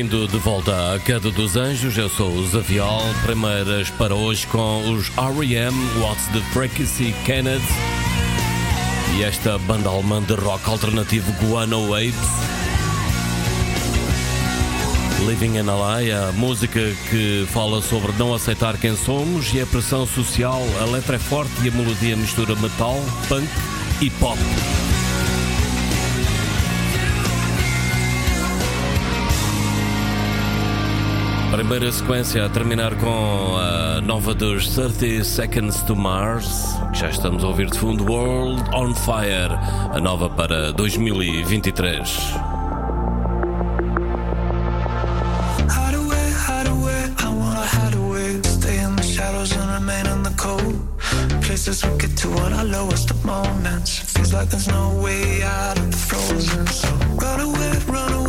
Bem-vindo de volta à Queda dos Anjos. Eu sou o Zavial. Primeiras para hoje com os R.E.M. What's the Frequency Kenneth e esta banda alemã de rock alternativo Guano Apes. Living in a Lie, a música que fala sobre não aceitar quem somos e a pressão social. A letra é forte e a melodia mistura metal, punk e pop. Primeira sequência a terminar com a nova dos 30 Seconds to Mars, que já estamos a ouvir de fundo World on Fire, a nova para 2023. Hide away, hide away, I wanna hide away. Stay in the shadows and remain in the cold. Places we get to on our lowest of moments. Feels like there's no way out of the frozen. So run away, run away,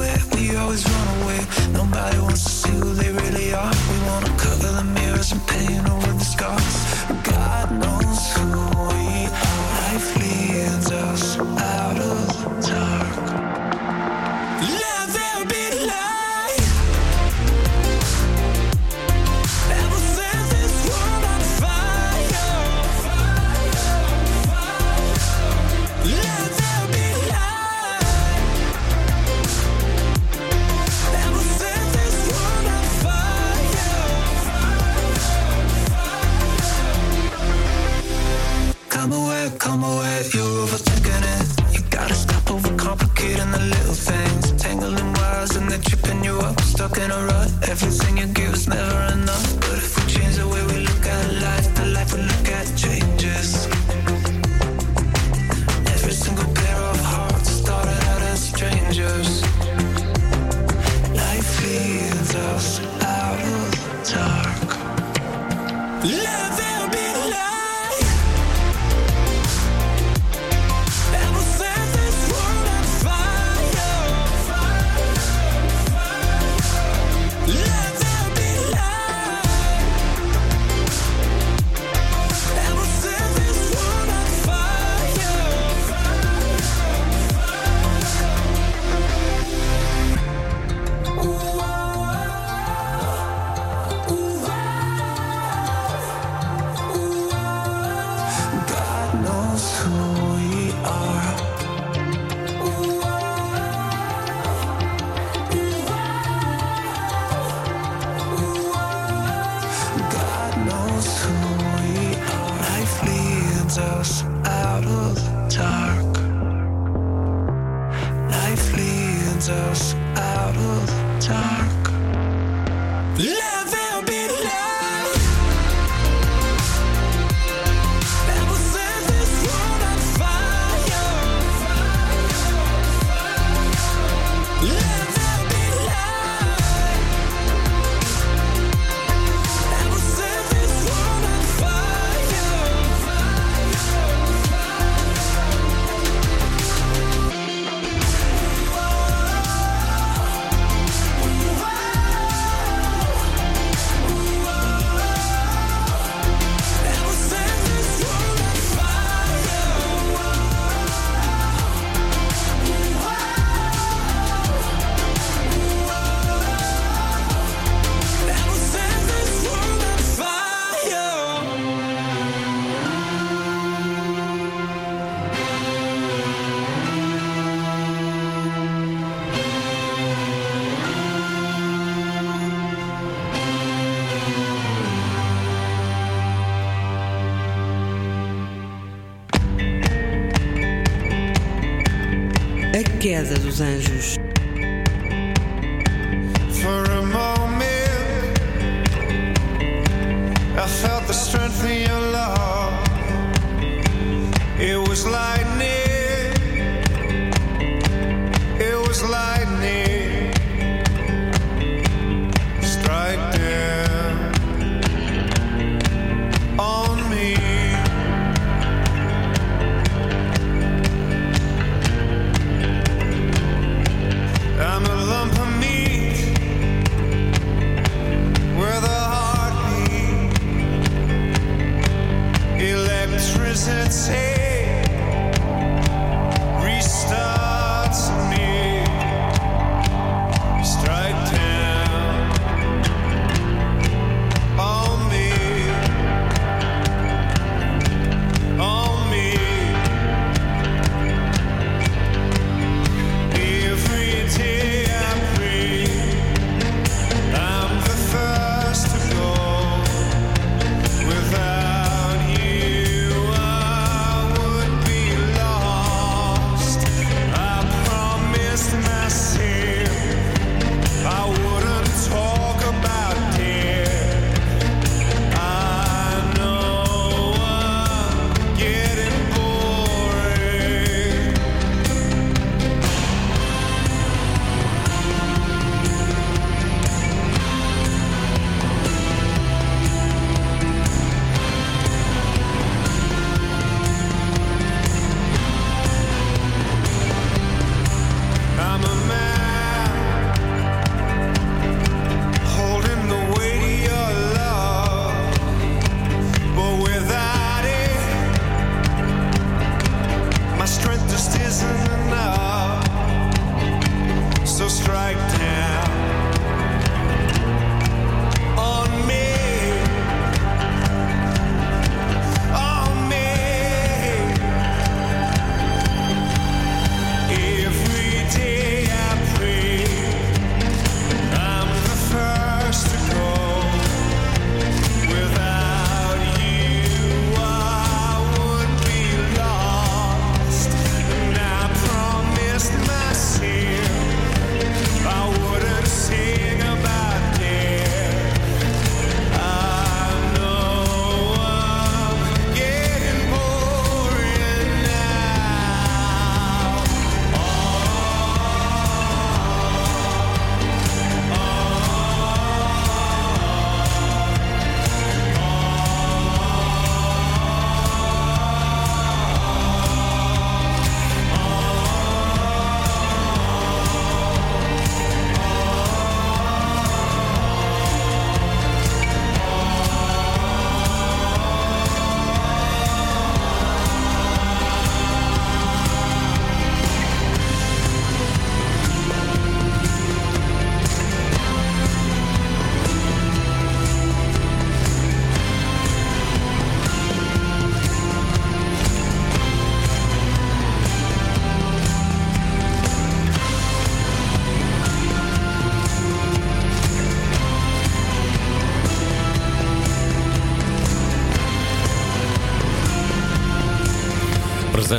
always run away. Nobody wants to see who they really are. We wanna cover the mirrors and paint over the scars. God knows who we are. Life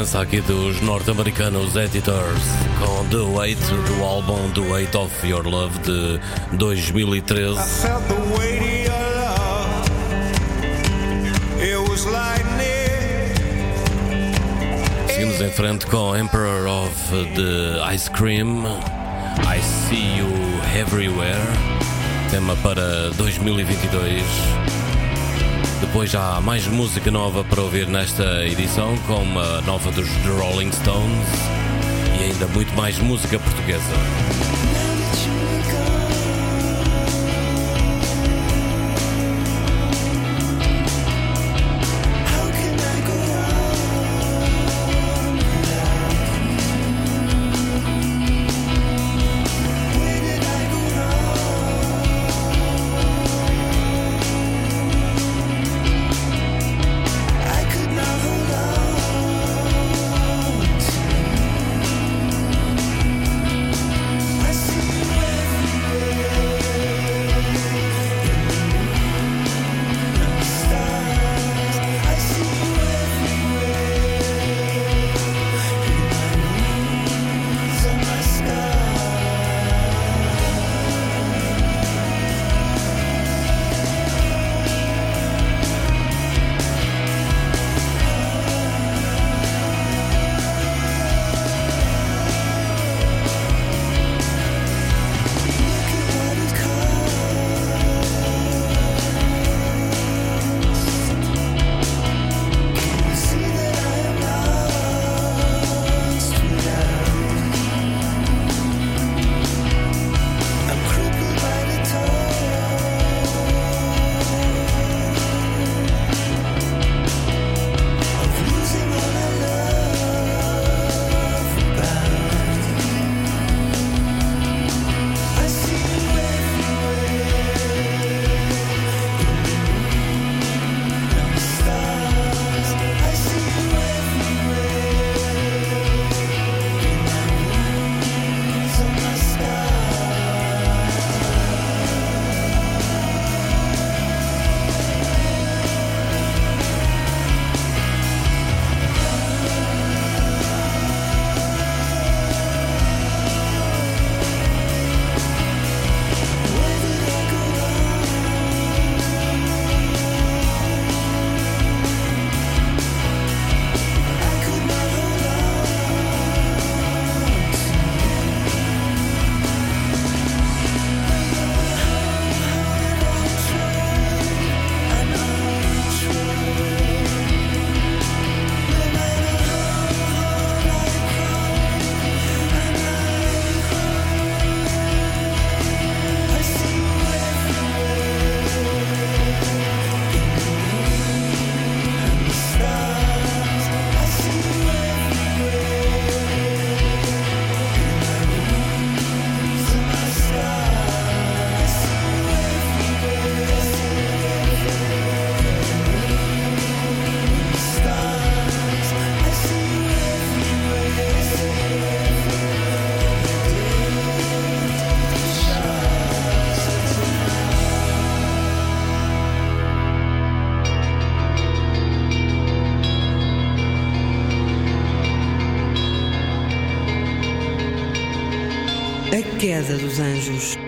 presença aqui dos norte-americanos Editors com The Weight do álbum The Weight of Your Love de 2013. Seguimos em frente com Emperor of the Ice Cream. I See You Everywhere. Tema para 2022. Depois há mais música nova para ouvir nesta edição, como a nova dos Rolling Stones e ainda muito mais música portuguesa. Dos anjos.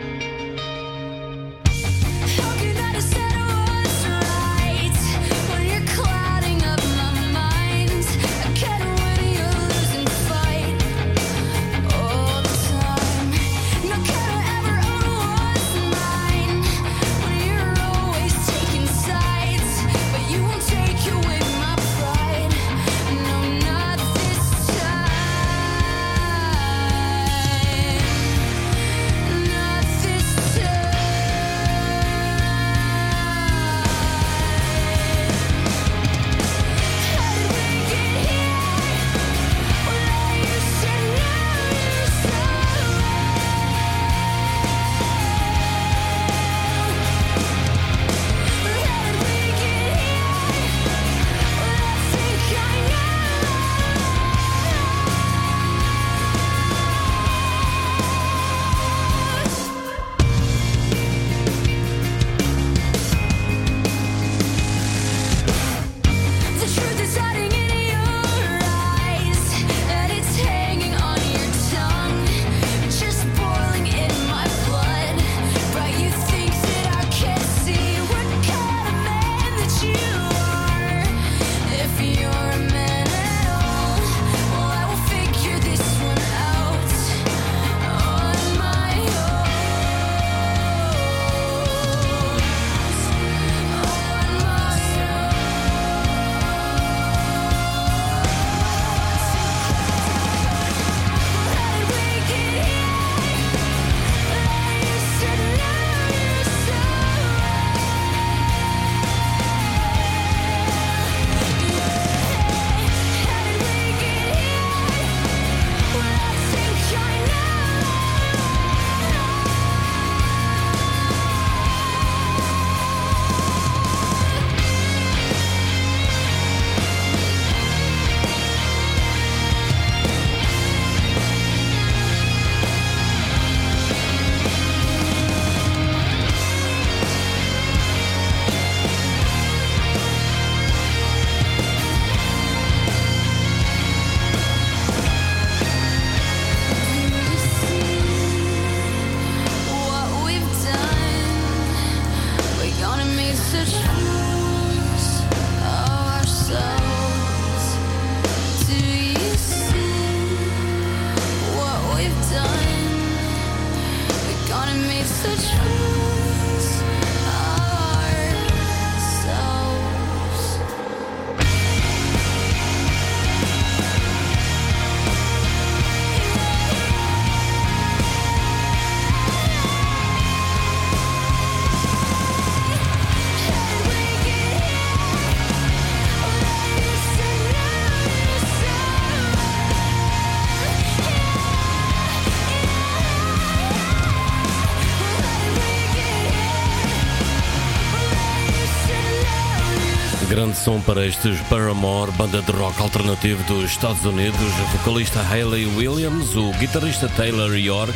Som para estes Paramore, banda de rock alternativo dos Estados Unidos, o vocalista Hayley Williams, o guitarrista Taylor York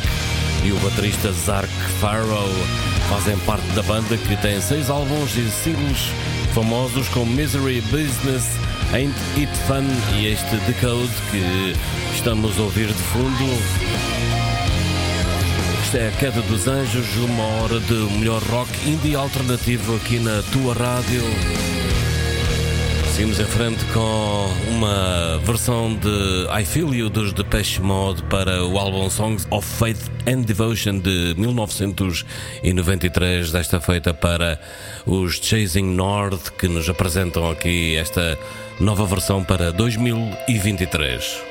e o baterista Zark Farrow fazem parte da banda que tem seis álbuns e singles famosos como Misery Business, Ain't It Fun e este Decode que estamos a ouvir de fundo. Esta é a Queda dos Anjos, uma hora de melhor rock indie alternativo aqui na tua rádio. Seguimos em frente com uma versão de I Feel You dos Depeche Mode para o álbum Songs of Faith and Devotion de 1993, desta feita para os Chasing North que nos apresentam aqui esta nova versão para 2023.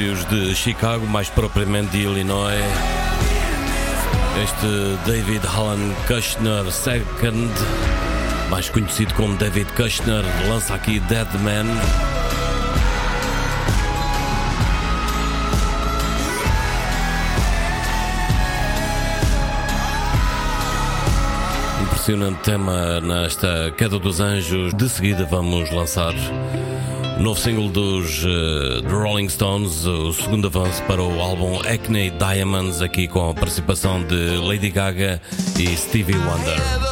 subúrbios de Chicago, mais propriamente de Illinois. Este David Alan Kushner II, mais conhecido como David Kushner, lança aqui Dead Man. Impressionante tema nesta Queda dos Anjos. De seguida vamos lançar Novo single dos uh, Rolling Stones, o segundo avanço para o álbum Acne Diamonds, aqui com a participação de Lady Gaga e Stevie Wonder.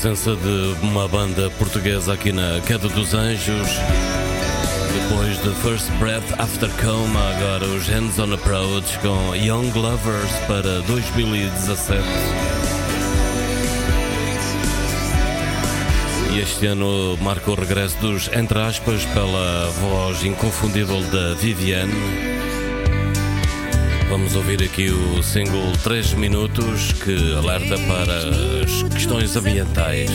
presença de uma banda portuguesa aqui na Queda dos Anjos. Depois de First Breath After Coma, agora os Hands on Approach com Young Lovers para 2017. E este ano marca o regresso dos Entre aspas pela voz inconfundível da Viviane. Vamos ouvir aqui o single 3 Minutos que alerta para as questões ambientais.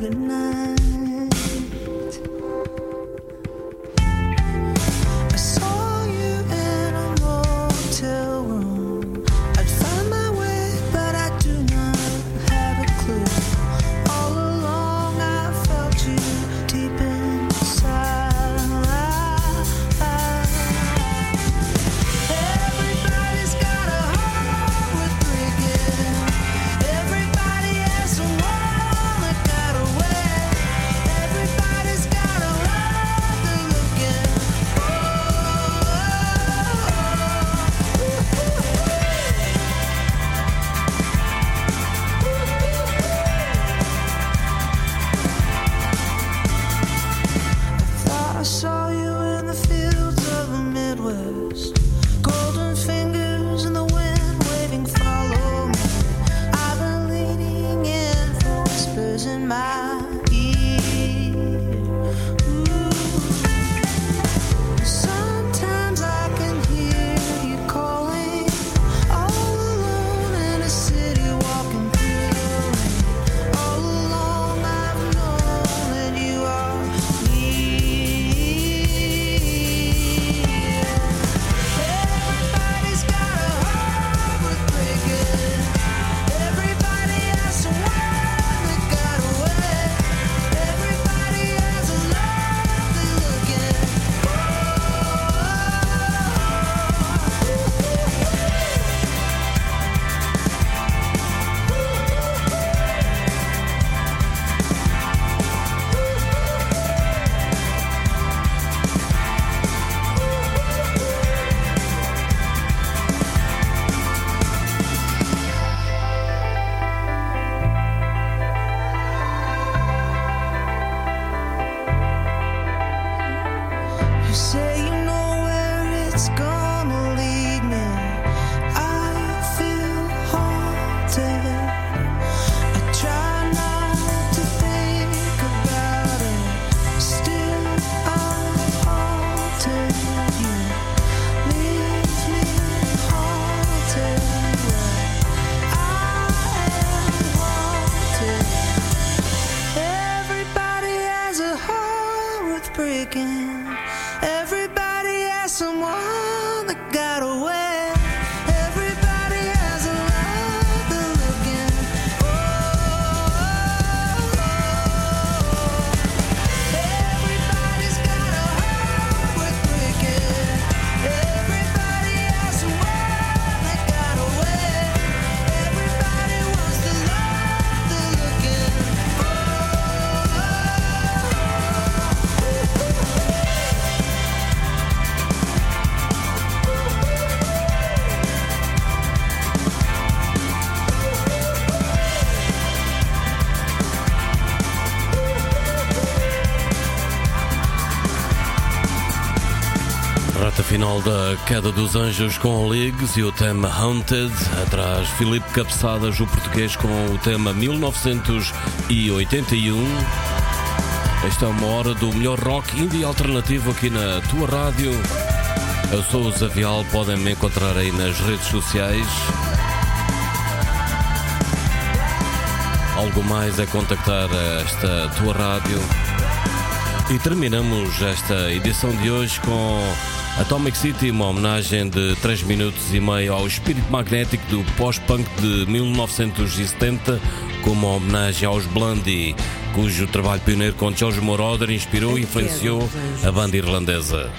tonight. Final da Queda dos Anjos com Leagues e o tema Haunted. Atrás, Filipe Cabeçadas, o português, com o tema 1981. Esta é uma hora do melhor rock indie alternativo aqui na tua rádio. Eu sou o Zavial, podem me encontrar aí nas redes sociais. Algo mais é contactar esta tua rádio. E terminamos esta edição de hoje com Atomic City, uma homenagem de 3 minutos e meio ao espírito magnético do pós-punk de 1970, com uma homenagem aos Blondie, cujo trabalho pioneiro com George Moroder inspirou e influenciou a banda irlandesa.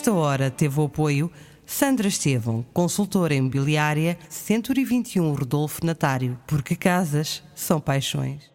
Esta hora teve o apoio Sandra Estevão, consultora imobiliária 121 Rodolfo Natário, porque casas são paixões.